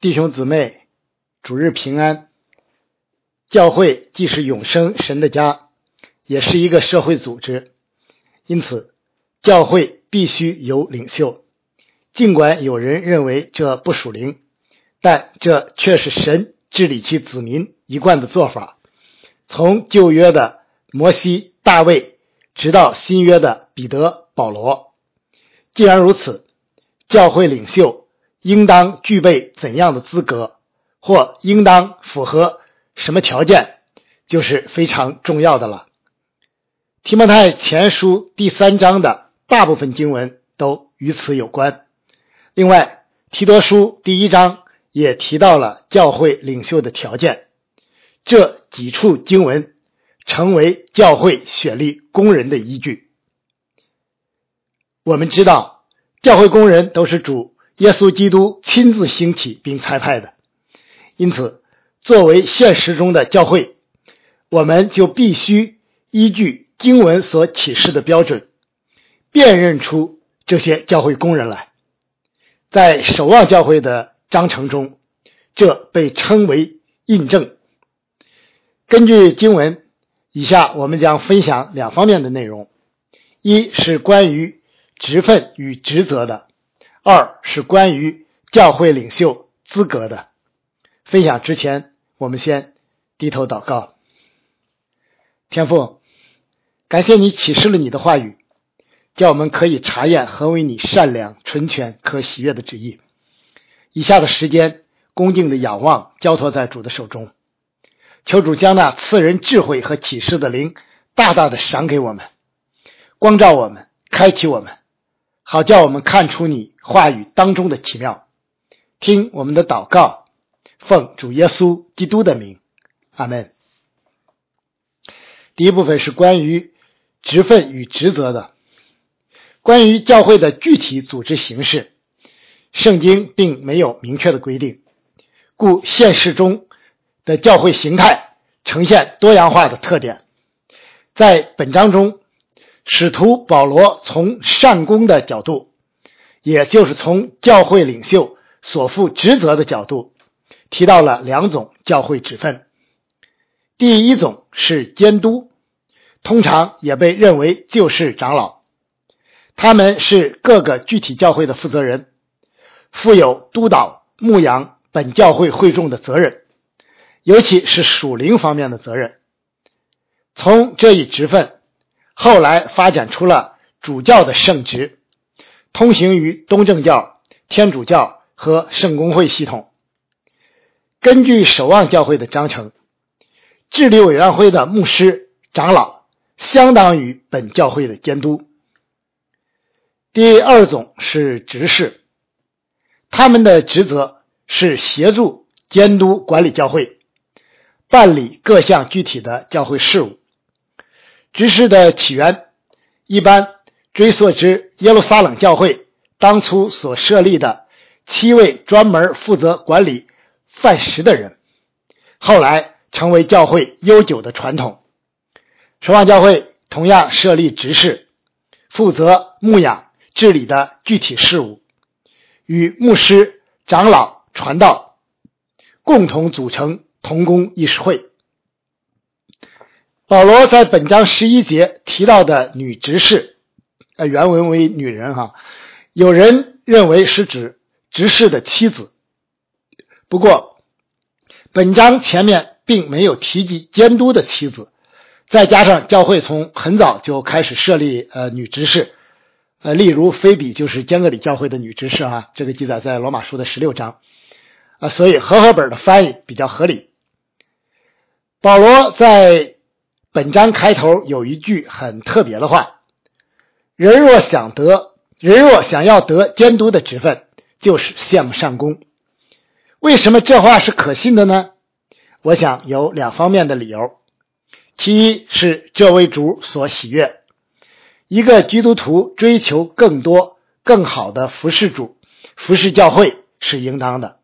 弟兄姊妹，主日平安。教会既是永生神的家，也是一个社会组织，因此教会必须有领袖。尽管有人认为这不属灵，但这却是神治理其子民一贯的做法。从旧约的摩西、大卫，直到新约的彼得、保罗。既然如此，教会领袖。应当具备怎样的资格，或应当符合什么条件，就是非常重要的了。提摩太前书第三章的大部分经文都与此有关。另外，提多书第一章也提到了教会领袖的条件。这几处经文成为教会选立工人的依据。我们知道，教会工人都是主。耶稣基督亲自兴起并裁派的，因此，作为现实中的教会，我们就必须依据经文所启示的标准，辨认出这些教会工人来。在守望教会的章程中，这被称为印证。根据经文，以下我们将分享两方面的内容：一是关于职分与职责的。二是关于教会领袖资格的分享。之前，我们先低头祷告。天父，感谢你启示了你的话语，叫我们可以查验何为你善良、纯全、可喜悦的旨意。以下的时间，恭敬的仰望，交托在主的手中，求主将那赐人智慧和启示的灵大大的赏给我们，光照我们，开启我们。好叫我们看出你话语当中的奇妙，听我们的祷告，奉主耶稣基督的名，阿门。第一部分是关于职分与职责的，关于教会的具体组织形式，圣经并没有明确的规定，故现实中的教会形态呈现多样化的特点。在本章中。使徒保罗从善功的角度，也就是从教会领袖所负职责的角度，提到了两种教会职分。第一种是监督，通常也被认为就是长老，他们是各个具体教会的负责人，负有督导牧养本教会会众的责任，尤其是属灵方面的责任。从这一职分。后来发展出了主教的圣职，通行于东正教、天主教和圣公会系统。根据守望教会的章程，治理委员会的牧师、长老相当于本教会的监督。第二种是执事，他们的职责是协助监督管理教会，办理各项具体的教会事务。执事的起源一般追溯至耶路撒冷教会当初所设立的七位专门负责管理饭食的人，后来成为教会悠久的传统。守望教会同样设立执事，负责牧养治理的具体事务，与牧师、长老、传道共同组成同工议事会。保罗在本章十一节提到的女执事，呃，原文为女人哈，有人认为是指执事的妻子。不过，本章前面并没有提及监督的妻子，再加上教会从很早就开始设立呃女执事，呃，例如菲比就是坚格里教会的女执事啊，这个记载在罗马书的十六章，啊，所以和合本的翻译比较合理。保罗在。本章开头有一句很特别的话：“人若想得，人若想要得监督的职分，就是羡慕上功。”为什么这话是可信的呢？我想有两方面的理由。其一是这位主所喜悦，一个基督徒追求更多、更好的服侍主、服侍教会是应当的，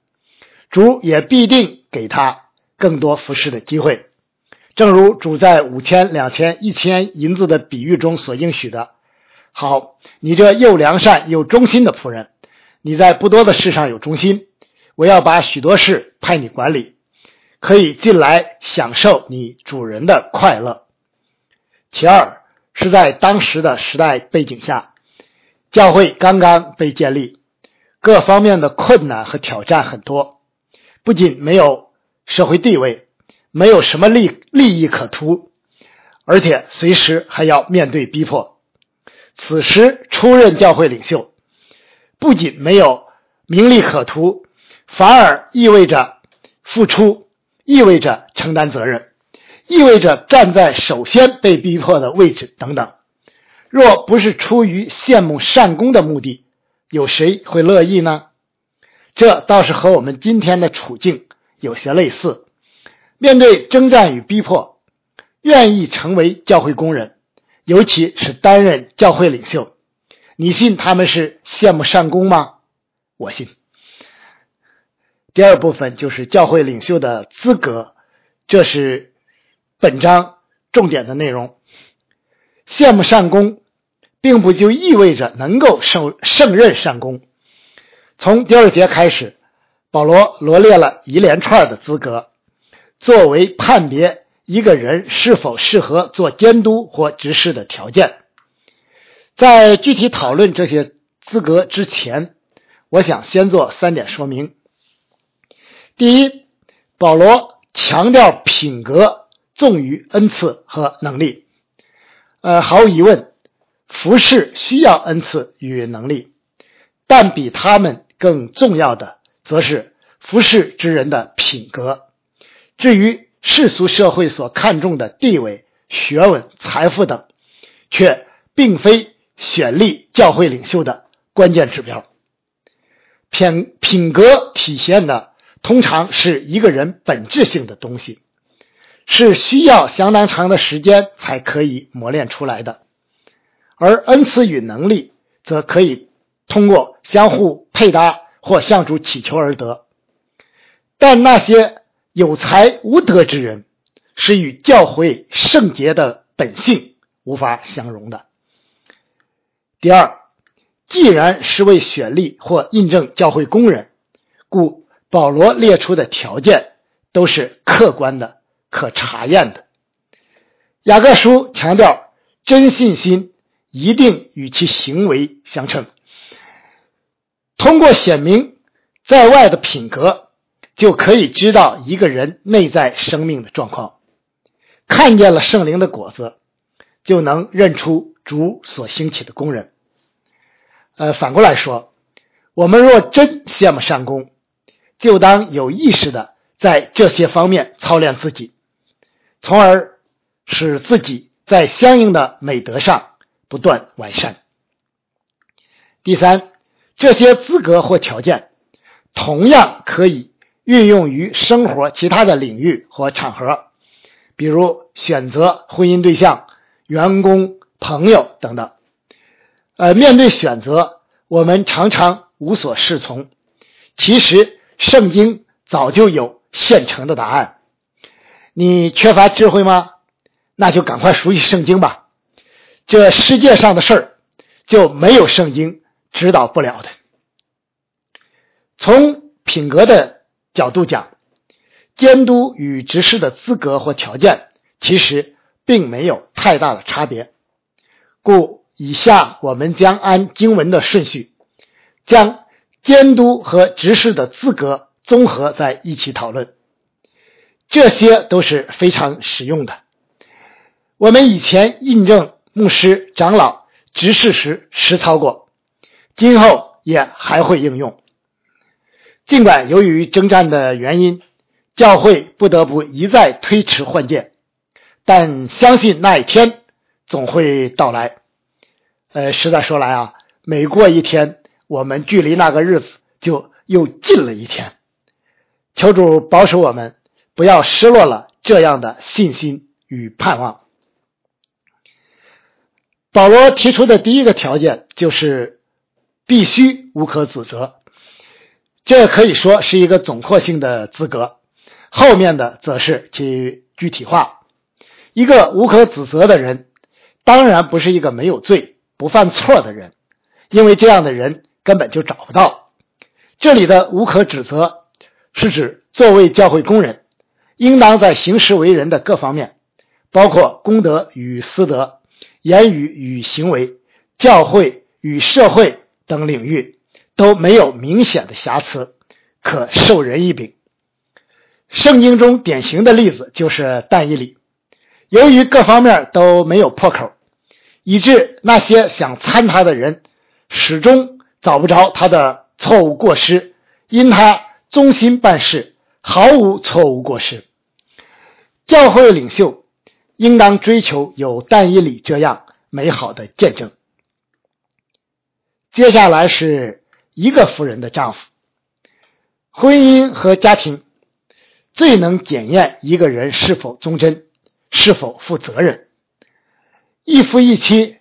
主也必定给他更多服侍的机会。正如主在五千、两千、一千银子的比喻中所应许的，好，你这又良善又忠心的仆人，你在不多的事上有忠心，我要把许多事派你管理，可以进来享受你主人的快乐。其二是在当时的时代背景下，教会刚刚被建立，各方面的困难和挑战很多，不仅没有社会地位，没有什么利利益可图，而且随时还要面对逼迫。此时出任教会领袖，不仅没有名利可图，反而意味着付出，意味着承担责任，意味着站在首先被逼迫的位置等等。若不是出于羡慕善功的目的，有谁会乐意呢？这倒是和我们今天的处境有些类似。面对征战与逼迫，愿意成为教会工人。尤其是担任教会领袖，你信他们是羡慕善功吗？我信。第二部分就是教会领袖的资格，这是本章重点的内容。羡慕善功，并不就意味着能够胜胜任善功。从第二节开始，保罗罗列了一连串的资格，作为判别。一个人是否适合做监督或执事的条件，在具体讨论这些资格之前，我想先做三点说明。第一，保罗强调品格重于恩赐和能力。呃，毫无疑问，服饰需要恩赐与能力，但比他们更重要的，则是服侍之人的品格。至于，世俗社会所看重的地位、学问、财富等，却并非选立教会领袖的关键指标。品品格体现的通常是一个人本质性的东西，是需要相当长的时间才可以磨练出来的。而恩赐与能力则可以通过相互配搭或向主祈求而得。但那些。有才无德之人，是与教会圣洁的本性无法相容的。第二，既然是为选立或印证教会工人，故保罗列出的条件都是客观的、可查验的。雅各书强调，真信心一定与其行为相称。通过显明在外的品格。就可以知道一个人内在生命的状况，看见了圣灵的果子，就能认出主所兴起的工人。呃，反过来说，我们若真羡慕善功，就当有意识的在这些方面操练自己，从而使自己在相应的美德上不断完善。第三，这些资格或条件同样可以。运用于生活其他的领域或场合，比如选择婚姻对象、员工、朋友等等。呃，面对选择，我们常常无所适从。其实，圣经早就有现成的答案。你缺乏智慧吗？那就赶快熟悉圣经吧。这世界上的事儿，就没有圣经指导不了的。从品格的。角度讲，监督与执事的资格或条件其实并没有太大的差别，故以下我们将按经文的顺序，将监督和执事的资格综合在一起讨论。这些都是非常实用的，我们以前印证牧师、长老、执事时实操过，今后也还会应用。尽管由于征战的原因，教会不得不一再推迟换届，但相信那一天总会到来。呃，实在说来啊，每过一天，我们距离那个日子就又近了一天。求主保守我们，不要失落了这样的信心与盼望。保罗提出的第一个条件就是必须无可指责。这可以说是一个总括性的资格，后面的则是其具体化。一个无可指责的人，当然不是一个没有罪、不犯错的人，因为这样的人根本就找不到。这里的无可指责，是指作为教会工人，应当在行事为人的各方面，包括公德与私德、言语与行为、教会与社会等领域都没有明显的瑕疵，可授人以柄。圣经中典型的例子就是但以理，由于各方面都没有破口，以致那些想参他的人始终找不着他的错误过失，因他忠心办事，毫无错误过失。教会领袖应当追求有但以理这样美好的见证。接下来是一个夫人的丈夫，婚姻和家庭。最能检验一个人是否忠贞、是否负责任。一夫一妻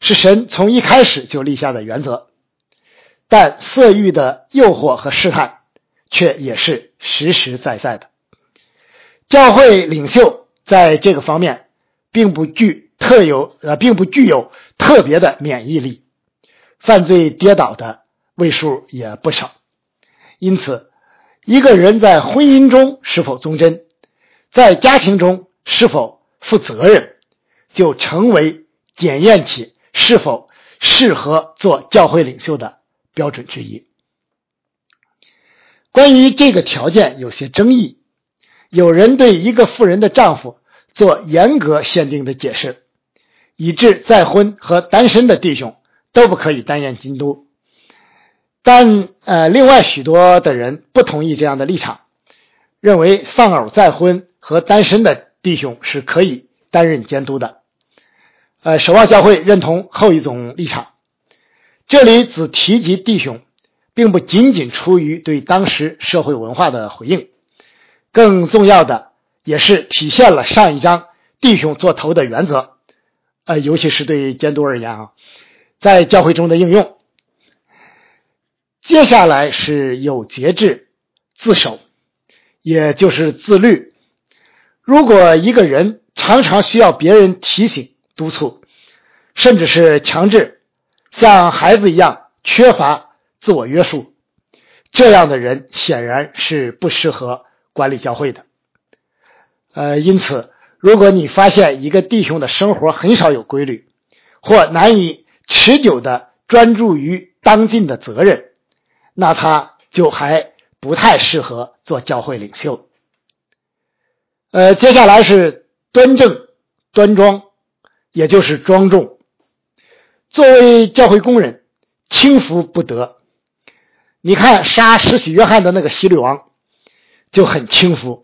是神从一开始就立下的原则，但色欲的诱惑和试探却也是实实在在的。教会领袖在这个方面并不具特有呃，并不具有特别的免疫力，犯罪跌倒的位数也不少，因此。一个人在婚姻中是否忠贞，在家庭中是否负责任，就成为检验其是否适合做教会领袖的标准之一。关于这个条件有些争议，有人对一个妇人的丈夫做严格限定的解释，以致再婚和单身的弟兄都不可以担任京都。但呃，另外许多的人不同意这样的立场，认为丧偶再婚和单身的弟兄是可以担任监督的。呃，守望教会认同后一种立场。这里只提及弟兄，并不仅仅出于对当时社会文化的回应，更重要的也是体现了上一章弟兄做头的原则。呃，尤其是对监督而言啊，在教会中的应用。接下来是有节制、自守，也就是自律。如果一个人常常需要别人提醒、督促，甚至是强制，像孩子一样缺乏自我约束，这样的人显然是不适合管理教会的。呃，因此，如果你发现一个弟兄的生活很少有规律，或难以持久的专注于当尽的责任，那他就还不太适合做教会领袖。呃，接下来是端正、端庄，也就是庄重。作为教会工人，轻浮不得。你看杀施洗约翰的那个希律王，就很轻浮，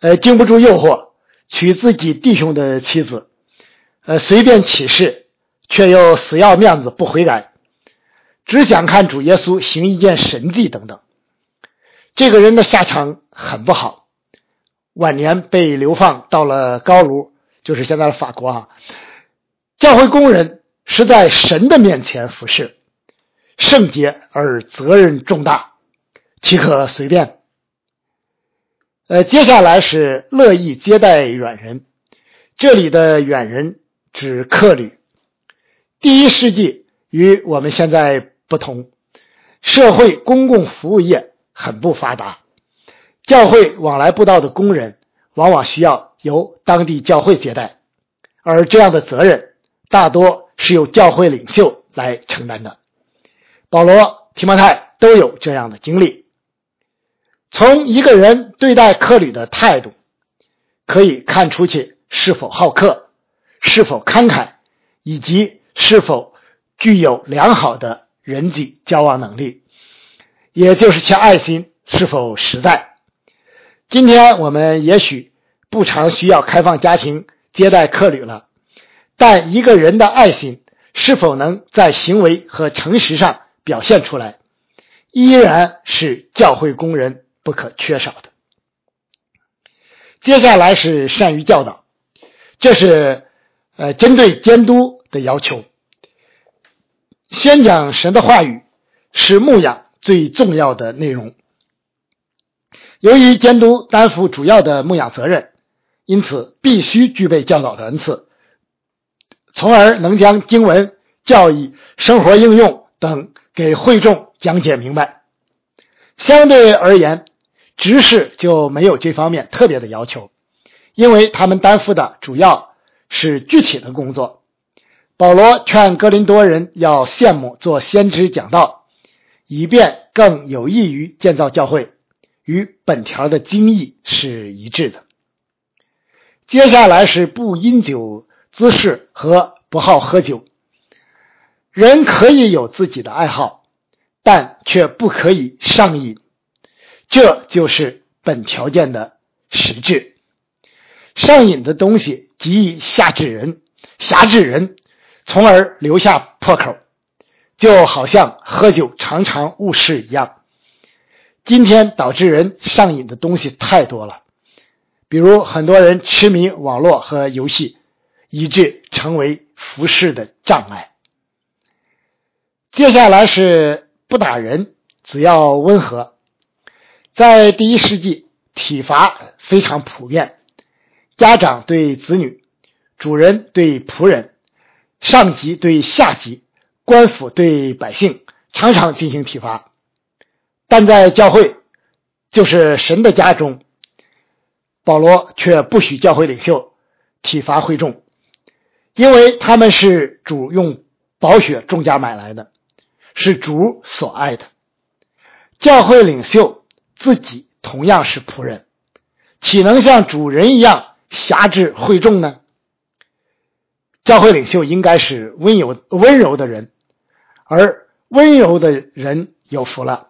呃，经不住诱惑，娶自己弟兄的妻子，呃，随便起誓，却又死要面子不悔改。只想看主耶稣行一件神迹等等，这个人的下场很不好，晚年被流放到了高卢，就是现在的法国啊。教会工人是在神的面前服侍，圣洁而责任重大，岂可随便？呃，接下来是乐意接待远人，这里的远人指客旅。第一世纪与我们现在。不同，社会公共服务业很不发达，教会往来布道的工人往往需要由当地教会接待，而这样的责任大多是由教会领袖来承担的。保罗、提摩太都有这样的经历。从一个人对待客旅的态度，可以看出去是否好客，是否慷慨，以及是否具有良好的。人际交往能力，也就是其爱心是否实在。今天我们也许不常需要开放家庭接待客旅了，但一个人的爱心是否能在行为和诚实上表现出来，依然是教会工人不可缺少的。接下来是善于教导，这是呃针对监督的要求。先讲神的话语是牧养最重要的内容。由于监督担负主要的牧养责任，因此必须具备教导的恩赐，从而能将经文、教义、生活应用等给会众讲解明白。相对而言，执事就没有这方面特别的要求，因为他们担负的主要是具体的工作。保罗劝哥林多人要羡慕做先知讲道，以便更有益于建造教会，与本条的经义是一致的。接下来是不饮酒滋事和不好喝酒。人可以有自己的爱好，但却不可以上瘾，这就是本条件的实质。上瘾的东西极易吓制人，辖制人，从而留下破口，就好像喝酒常常误事一样。今天导致人上瘾的东西太多了，比如很多人痴迷网络和游戏，以致成为服饰的障碍。接下来是不打人，只要温和。在第一世纪，体罚非常普遍，家长对子女、主人对仆人、上级对下级、官府对百姓，常常进行体罚。但在教会，就是神的家中，保罗却不许教会领袖体罚会众，因为他们是主用宝血重价买来的。是主所爱的，教会领袖自己同样是仆人，岂能像主人一样辖制会众呢？教会领袖应该是温柔温柔的人，而温柔的人有福了。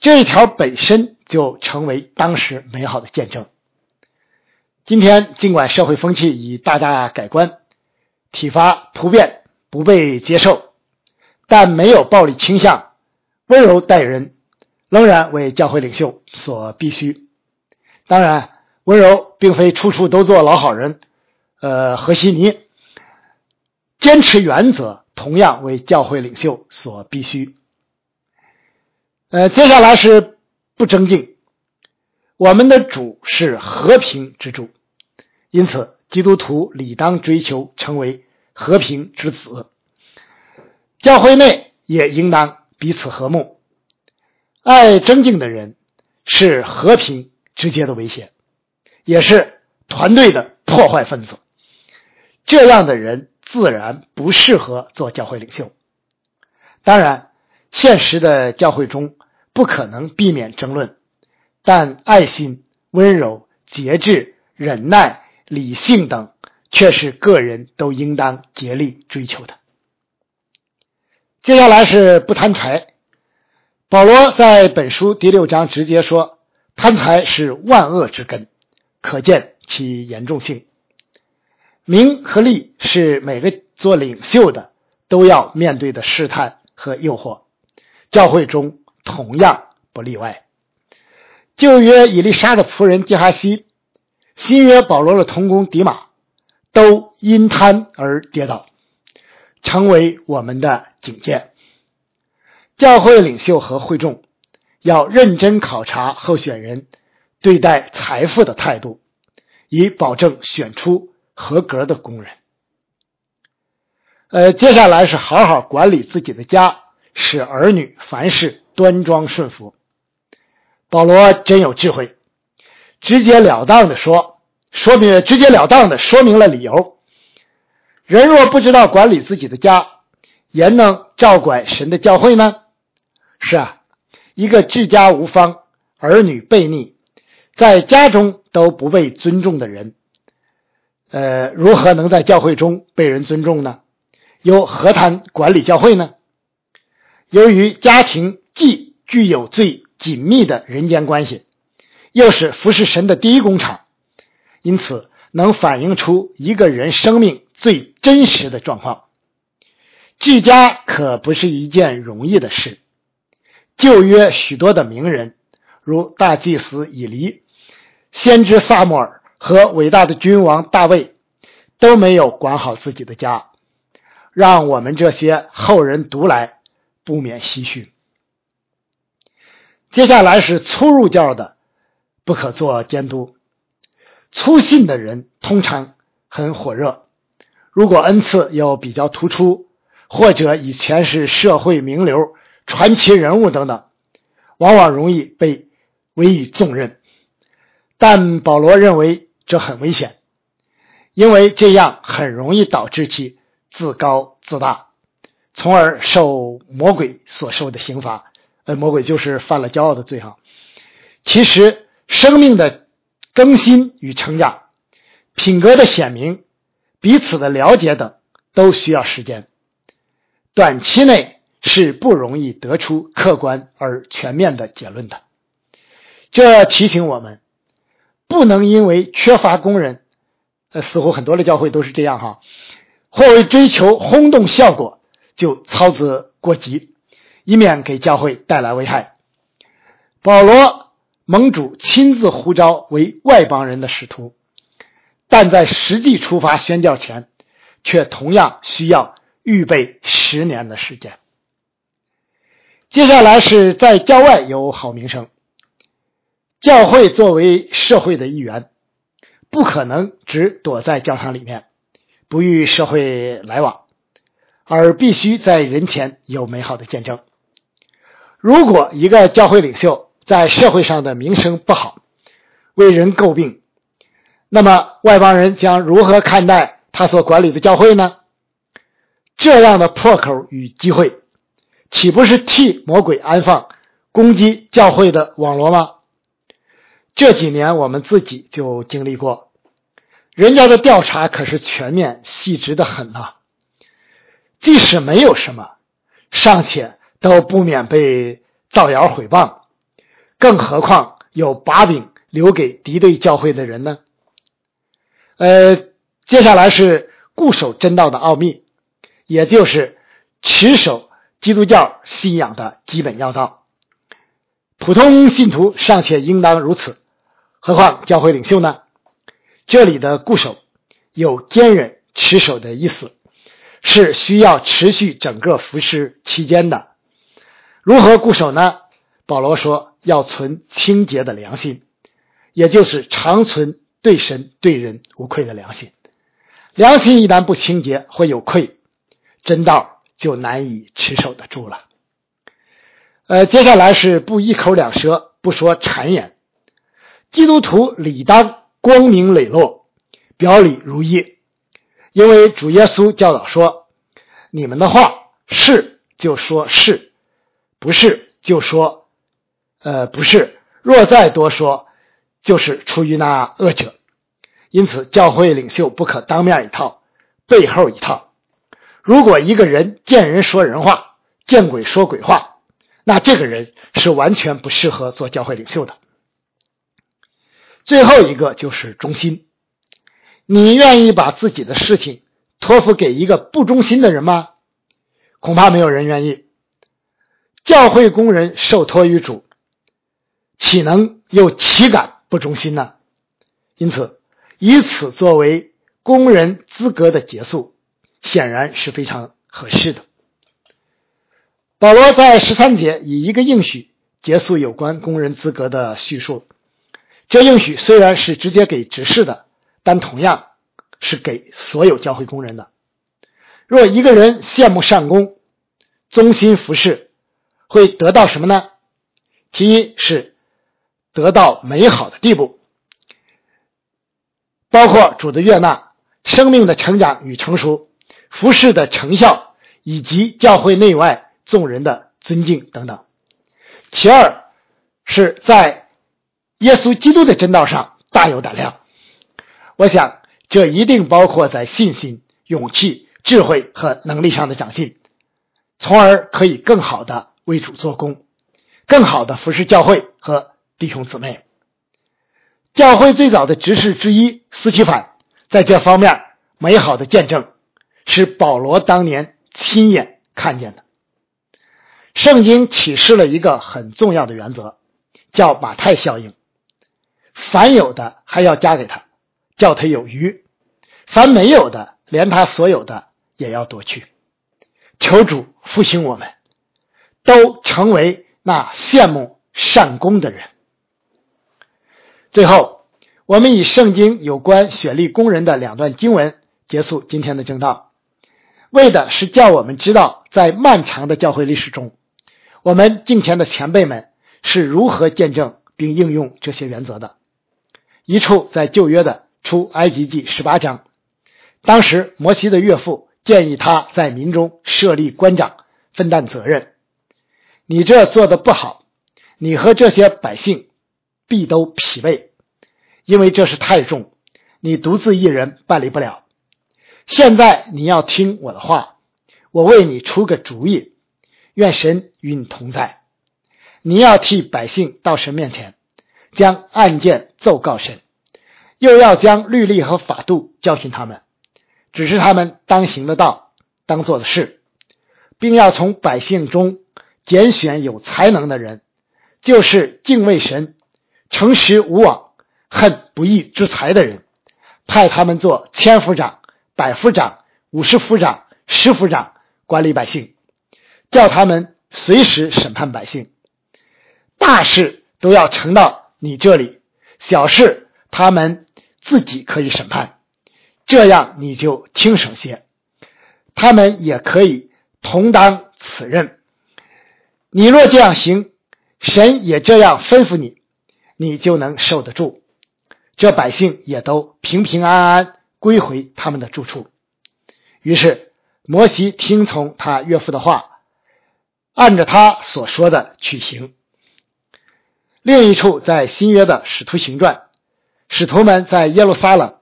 这一条本身就成为当时美好的见证。今天尽管社会风气已大大改观，体罚普遍不被接受。但没有暴力倾向，温柔待人，仍然为教会领袖所必须。当然，温柔并非处处都做老好人。呃，和稀泥，坚持原则同样为教会领袖所必须。呃，接下来是不争竞。我们的主是和平之主，因此基督徒理当追求成为和平之子。教会内也应当彼此和睦。爱争竞的人是和平直接的威胁，也是团队的破坏分子。这样的人自然不适合做教会领袖。当然，现实的教会中不可能避免争论，但爱心、温柔、节制、忍耐、理性等，却是个人都应当竭力追求的。接下来是不贪财。保罗在本书第六章直接说，贪财是万恶之根，可见其严重性。名和利是每个做领袖的都要面对的试探和诱惑，教会中同样不例外。旧约以利沙的仆人基哈西，新约保罗的同工迪马，都因贪而跌倒。成为我们的警戒。教会领袖和会众要认真考察候选人对待财富的态度，以保证选出合格的工人。呃，接下来是好好管理自己的家，使儿女凡事端庄顺服。保罗真有智慧，直截了当的说，说明直截了当的说明了理由。人若不知道管理自己的家，焉能照管神的教会呢？是啊，一个治家无方、儿女悖逆，在家中都不被尊重的人，呃，如何能在教会中被人尊重呢？又何谈管理教会呢？由于家庭既具有最紧密的人间关系，又是服侍神的第一工厂，因此能反映出一个人生命。最真实的状况，治家可不是一件容易的事。旧约许多的名人，如大祭司以黎、先知萨摩尔和伟大的君王大卫，都没有管好自己的家，让我们这些后人读来不免唏嘘。接下来是粗入教的，不可做监督。粗信的人通常很火热。如果恩赐又比较突出，或者以前是社会名流、传奇人物等等，往往容易被委以重任。但保罗认为这很危险，因为这样很容易导致其自高自大，从而受魔鬼所受的刑罚。呃，魔鬼就是犯了骄傲的罪哈。其实，生命的更新与成长、品格的显明、彼此的了解等，都需要时间。短期内是不容易得出客观而全面的结论的。这提醒我们。不能因为缺乏工人，呃，似乎很多的教会都是这样哈，或为追求轰动效果就操之过急，以免给教会带来危害。保罗盟主亲自呼召为外邦人的使徒，但在实际出发宣教前，却同样需要预备十年的时间。接下来是在郊外有好名声。教会作为社会的一员，不可能只躲在教堂里面，不与社会来往，而必须在人前有美好的见证。如果一个教会领袖在社会上的名声不好，为人诟病，那么外邦人将如何看待他所管理的教会呢？这样的破口与机会，岂不是替魔鬼安放攻击教会的网络吗？这几年我们自己就经历过，人家的调查可是全面细致的很呐。即使没有什么，尚且都不免被造谣毁谤，更何况有把柄留给敌对教会的人呢？呃，接下来是固守真道的奥秘，也就是持守基督教信仰的基本要道。普通信徒尚且应当如此。何况教会领袖呢？这里的固守有坚忍持守的意思，是需要持续整个服饰期间的。如何固守呢？保罗说要存清洁的良心，也就是长存对神对人无愧的良心。良心一旦不清洁，会有愧，真道就难以持守得住了。呃，接下来是不一口两舌，不说谗言。基督徒理当光明磊落，表里如一，因为主耶稣教导说：“你们的话是就说是，不是就说，呃不是。若再多说，就是出于那恶者。”因此，教会领袖不可当面一套，背后一套。如果一个人见人说人话，见鬼说鬼话，那这个人是完全不适合做教会领袖的。最后一个就是忠心。你愿意把自己的事情托付给一个不忠心的人吗？恐怕没有人愿意。教会工人受托于主，岂能又岂敢不忠心呢？因此，以此作为工人资格的结束，显然是非常合适的。保罗在十三节以一个应许结束有关工人资格的叙述。这应许虽然是直接给执事的，但同样是给所有教会工人的。若一个人羡慕善功，忠心服侍，会得到什么呢？其一是得到美好的地步，包括主的悦纳、生命的成长与成熟、服侍的成效，以及教会内外众人的尊敬等等。其二是在耶稣基督的真道上大有胆量，我想这一定包括在信心、勇气、智慧和能力上的长进，从而可以更好的为主做工，更好的服侍教会和弟兄姊妹。教会最早的执事之一斯提凡在这方面美好的见证，是保罗当年亲眼看见的。圣经启示了一个很重要的原则，叫马太效应。凡有的还要加给他，叫他有余；凡没有的，连他所有的也要夺去。求主复兴我们，都成为那羡慕善功的人。最后，我们以圣经有关选立工人的两段经文结束今天的正道，为的是叫我们知道，在漫长的教会历史中，我们敬前的前辈们是如何见证。并应用这些原则的。一处在旧约的出埃及记十八章，当时摩西的岳父建议他在民中设立官长，分担责任。你这做的不好，你和这些百姓必都疲惫，因为这是太重，你独自一人办理不了。现在你要听我的话，我为你出个主意，愿神与你同在。你要替百姓到神面前。将案件奏告神，又要将律例和法度教训他们，指示他们当行的道、当做的事，并要从百姓中拣选有才能的人，就是敬畏神、诚实无妄、恨不义之财的人，派他们做千夫长、百夫长、五十夫长、十夫长，管理百姓，叫他们随时审判百姓，大事都要成到。你这里小事，他们自己可以审判，这样你就轻省些。他们也可以同当此任。你若这样行，神也这样吩咐你，你就能受得住。这百姓也都平平安安归回他们的住处。于是摩西听从他岳父的话，按着他所说的去行。另一处在新约的使徒行传，使徒们在耶路撒冷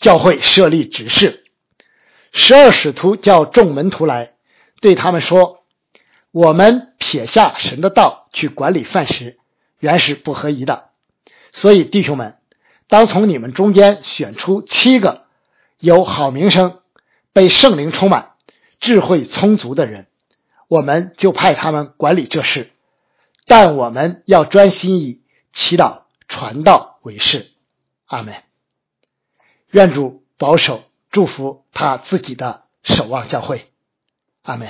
教会设立执事，十二使徒叫众门徒来，对他们说：“我们撇下神的道去管理饭食，原是不合宜的。所以弟兄们，当从你们中间选出七个有好名声、被圣灵充满、智慧充足的人，我们就派他们管理这事。”但我们要专心以祈祷、传道为事。阿门。愿主保守、祝福他自己的守望教会。阿门。